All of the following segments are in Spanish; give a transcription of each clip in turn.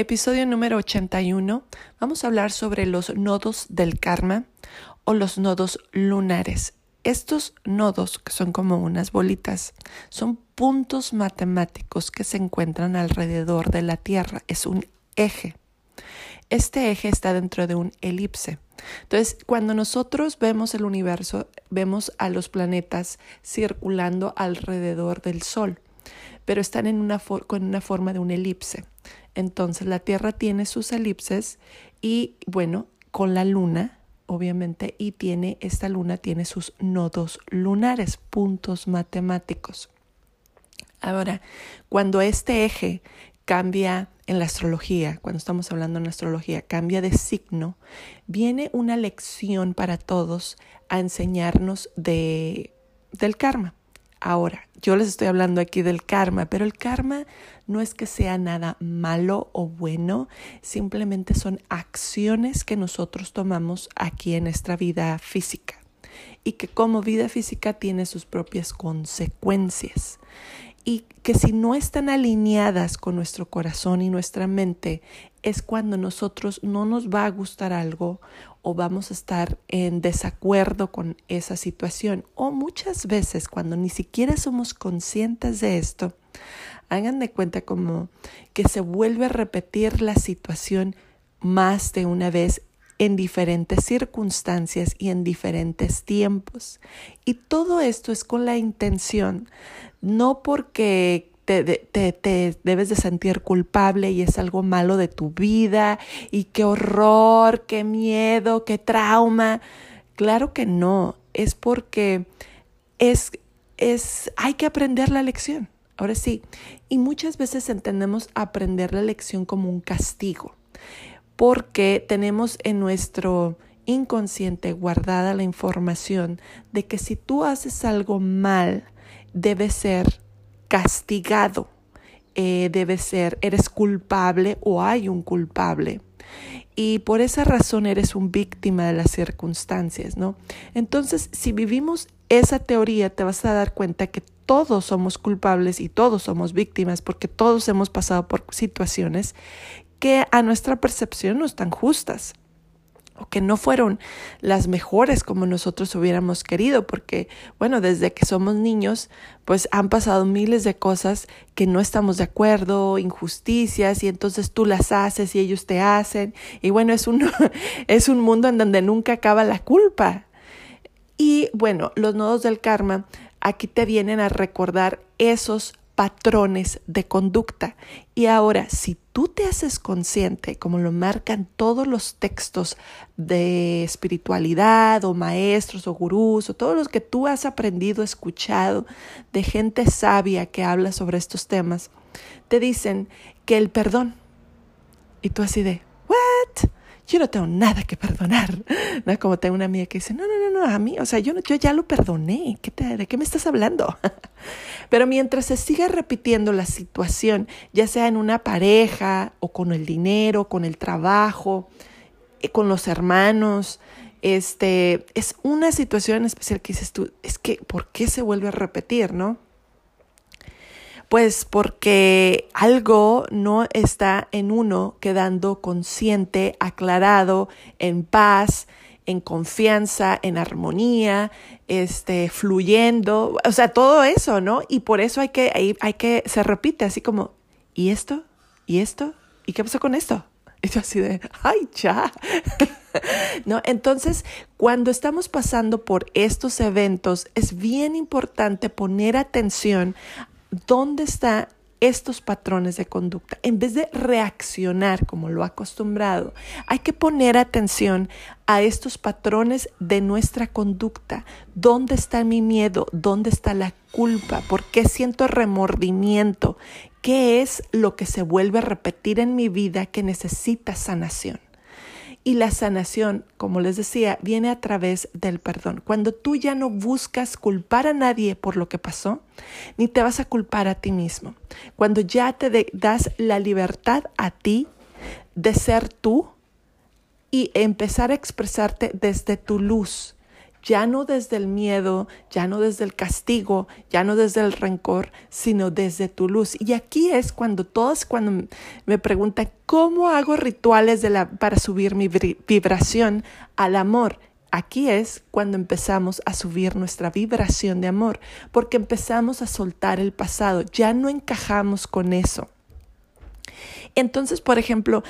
Episodio número 81. Vamos a hablar sobre los nodos del karma o los nodos lunares. Estos nodos, que son como unas bolitas, son puntos matemáticos que se encuentran alrededor de la Tierra. Es un eje. Este eje está dentro de un elipse. Entonces, cuando nosotros vemos el universo, vemos a los planetas circulando alrededor del Sol, pero están en una con una forma de un elipse. Entonces la Tierra tiene sus elipses y bueno, con la Luna, obviamente, y tiene, esta Luna tiene sus nodos lunares, puntos matemáticos. Ahora, cuando este eje cambia en la astrología, cuando estamos hablando en astrología, cambia de signo, viene una lección para todos a enseñarnos de, del karma. Ahora, yo les estoy hablando aquí del karma, pero el karma no es que sea nada malo o bueno, simplemente son acciones que nosotros tomamos aquí en nuestra vida física y que como vida física tiene sus propias consecuencias y que si no están alineadas con nuestro corazón y nuestra mente, es cuando nosotros no nos va a gustar algo o vamos a estar en desacuerdo con esa situación. O muchas veces cuando ni siquiera somos conscientes de esto, hagan de cuenta como que se vuelve a repetir la situación más de una vez en diferentes circunstancias y en diferentes tiempos. Y todo esto es con la intención, no porque te, debes de sentir culpable y es algo malo de tu vida y qué horror, qué miedo, qué trauma. Claro que no, es porque es, es, hay que aprender la lección. Ahora sí, y muchas veces entendemos aprender la lección como un castigo, porque tenemos en nuestro inconsciente guardada la información de que si tú haces algo mal, debe ser castigado. Eh, debe ser, eres culpable o hay un culpable. Y por esa razón eres un víctima de las circunstancias, ¿no? Entonces, si vivimos esa teoría, te vas a dar cuenta que todos somos culpables y todos somos víctimas porque todos hemos pasado por situaciones que a nuestra percepción no están justas o que no fueron las mejores como nosotros hubiéramos querido, porque bueno, desde que somos niños, pues han pasado miles de cosas que no estamos de acuerdo, injusticias, y entonces tú las haces y ellos te hacen, y bueno, es un, es un mundo en donde nunca acaba la culpa. Y bueno, los nodos del karma aquí te vienen a recordar esos patrones de conducta. Y ahora, si tú te haces consciente, como lo marcan todos los textos de espiritualidad o maestros o gurús o todos los que tú has aprendido, escuchado de gente sabia que habla sobre estos temas, te dicen que el perdón, y tú así de, ¿what? yo no tengo nada que perdonar. ¿No? Como tengo una amiga que dice, no, no, no, no, a mí, o sea, yo, yo ya lo perdoné. ¿Qué te, ¿De qué me estás hablando? Pero mientras se siga repitiendo la situación, ya sea en una pareja o con el dinero, con el trabajo, eh, con los hermanos, este, es una situación especial que dices tú, es que, ¿por qué se vuelve a repetir, no? Pues porque algo no está en uno quedando consciente, aclarado, en paz, en confianza, en armonía, este, fluyendo, o sea, todo eso, ¿no? Y por eso hay que, hay, hay que, se repite así como, ¿y esto? ¿Y esto? ¿Y qué pasó con esto? Y yo así de, ay, ya. ¿No? Entonces, cuando estamos pasando por estos eventos, es bien importante poner atención dónde están estos patrones de conducta. En vez de reaccionar como lo ha acostumbrado, hay que poner atención a estos patrones de nuestra conducta. ¿Dónde está mi miedo? ¿Dónde está la culpa? ¿Por qué siento remordimiento? ¿Qué es lo que se vuelve a repetir en mi vida que necesita sanación? Y la sanación, como les decía, viene a través del perdón. Cuando tú ya no buscas culpar a nadie por lo que pasó, ni te vas a culpar a ti mismo. Cuando ya te das la libertad a ti de ser tú y empezar a expresarte desde tu luz, ya no desde el miedo, ya no desde el castigo, ya no desde el rencor, sino desde tu luz. Y aquí es cuando todos, cuando me preguntan, ¿cómo hago rituales de la, para subir mi vibración al amor? Aquí es cuando empezamos a subir nuestra vibración de amor, porque empezamos a soltar el pasado, ya no encajamos con eso. Entonces, por ejemplo,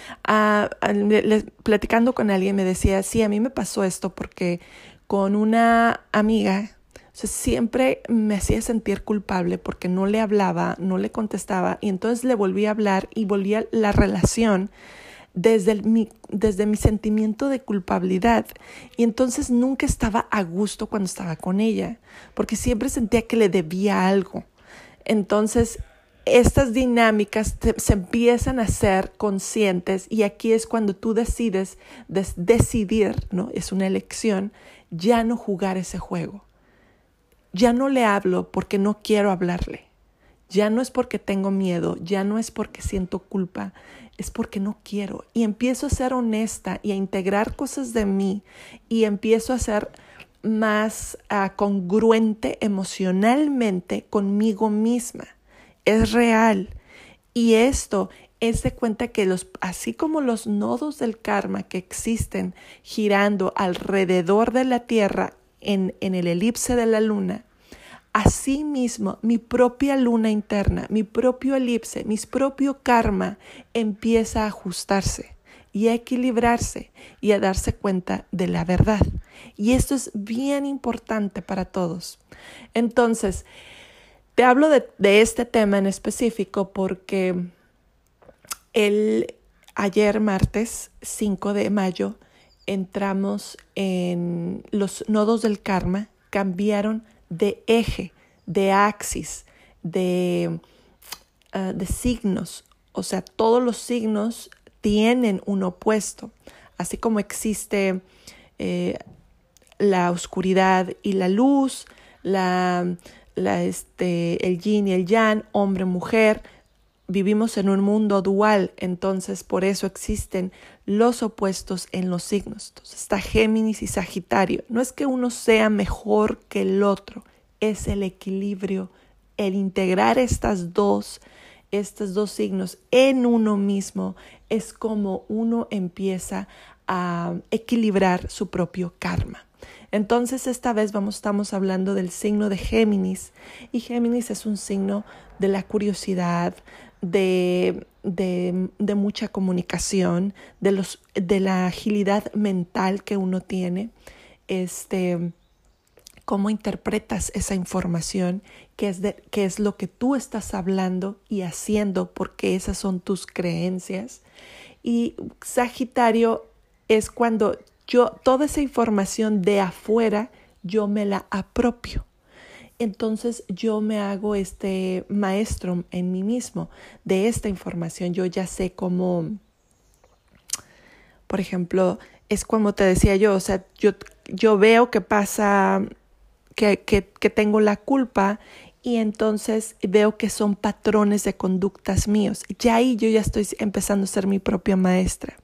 platicando con alguien me decía, sí, a mí me pasó esto porque con una amiga siempre me hacía sentir culpable porque no le hablaba, no le contestaba y entonces le volví a hablar y volvía la relación desde, mi, desde mi sentimiento de culpabilidad. Y entonces nunca estaba a gusto cuando estaba con ella, porque siempre sentía que le debía algo. Entonces, estas dinámicas se empiezan a ser conscientes y aquí es cuando tú decides decidir, ¿no? Es una elección, ya no jugar ese juego. Ya no le hablo porque no quiero hablarle. Ya no es porque tengo miedo, ya no es porque siento culpa, es porque no quiero. Y empiezo a ser honesta y a integrar cosas de mí y empiezo a ser más ah, congruente emocionalmente conmigo misma. Es real. Y esto es de cuenta que los, así como los nodos del karma que existen girando alrededor de la Tierra en, en el elipse de la Luna, Asimismo, mi propia luna interna, mi propio elipse, mi propio karma empieza a ajustarse y a equilibrarse y a darse cuenta de la verdad. Y esto es bien importante para todos. Entonces, te hablo de, este tema en específico porque el ayer martes 5 de mayo entramos en los nodos del karma, cambiaron de eje, de axis, de, ah, de signos. O sea, todos los signos tienen un opuesto. Así como existe eh, la oscuridad y la luz, la, la, este, el yin y el yang, hombre, mujer, vivimos en un mundo dual, entonces por eso existen los opuestos en los signos. Entonces está Géminis y Sagitario. No es que uno sea mejor que el otro, es el equilibrio, el integrar estas dos, estos dos signos en uno mismo, es como uno empieza a equilibrar su propio karma. Entonces esta vez vamos, estamos hablando del signo de Géminis y Géminis es un signo de la curiosidad, de, de, mucha comunicación, de, los, de la agilidad mental que uno tiene, este, cómo interpretas esa información, qué es, de, qué es lo que tú estás hablando y haciendo, porque esas son tus creencias. Y Sagitario es cuando yo, toda esa información de afuera, yo me la apropio entonces yo me hago este maestro en mí mismo de esta información. Yo ya sé cómo, por ejemplo, es como te decía yo, o sea, yo, yo veo que pasa, que, que, que tengo la culpa y entonces veo que son patrones de conductas míos. Ya ahí yo ya estoy empezando a ser mi propia maestra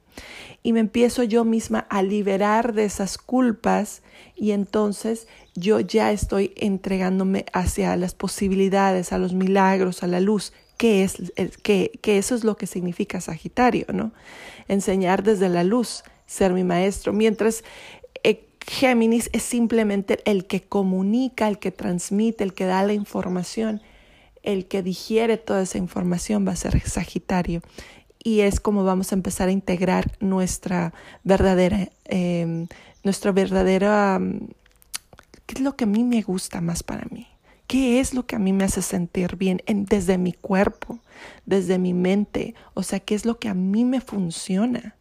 y me empiezo yo misma a liberar de esas culpas y entonces yo ya estoy entregándome hacia las posibilidades, a los milagros, a la luz, que es que, que eso es lo que significa Sagitario, ¿no? Enseñar desde la luz, ser mi maestro, mientras eh, Géminis es simplemente el que comunica, el que transmite, el que da la información, el que digiere toda esa información va a ser Sagitario y es como vamos a empezar a integrar nuestra verdadera, eh, nuestra verdadera, ¿qué es lo que a mí me gusta más para mí? ¿Qué es lo que a mí me hace sentir bien desde mi cuerpo, desde mi mente? O sea, ¿qué es lo que a mí me funciona?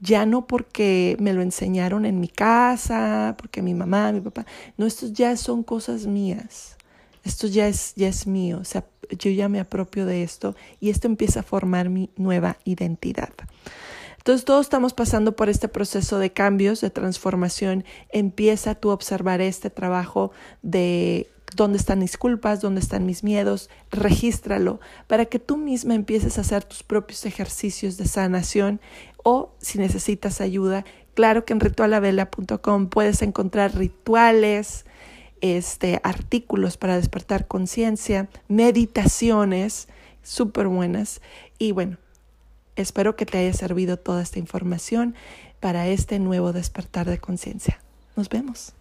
Ya no porque me lo enseñaron en mi casa, porque mi mamá, mi papá. No, estos ya son cosas mías esto ya es, ya es mío, o sea, yo ya me apropio de esto y esto empieza a formar mi nueva identidad. Entonces todos estamos pasando por este proceso de cambios, de transformación. Empieza tú a observar este trabajo de dónde están mis culpas, dónde están mis miedos, regístralo para que tú misma empieces a hacer tus propios ejercicios de sanación o si necesitas ayuda, Claro que en ritualavela.com puedes encontrar rituales, este, artículos para despertar conciencia, meditaciones súper buenas. Y bueno, espero que te haya servido toda esta información para este nuevo despertar de conciencia. Nos vemos.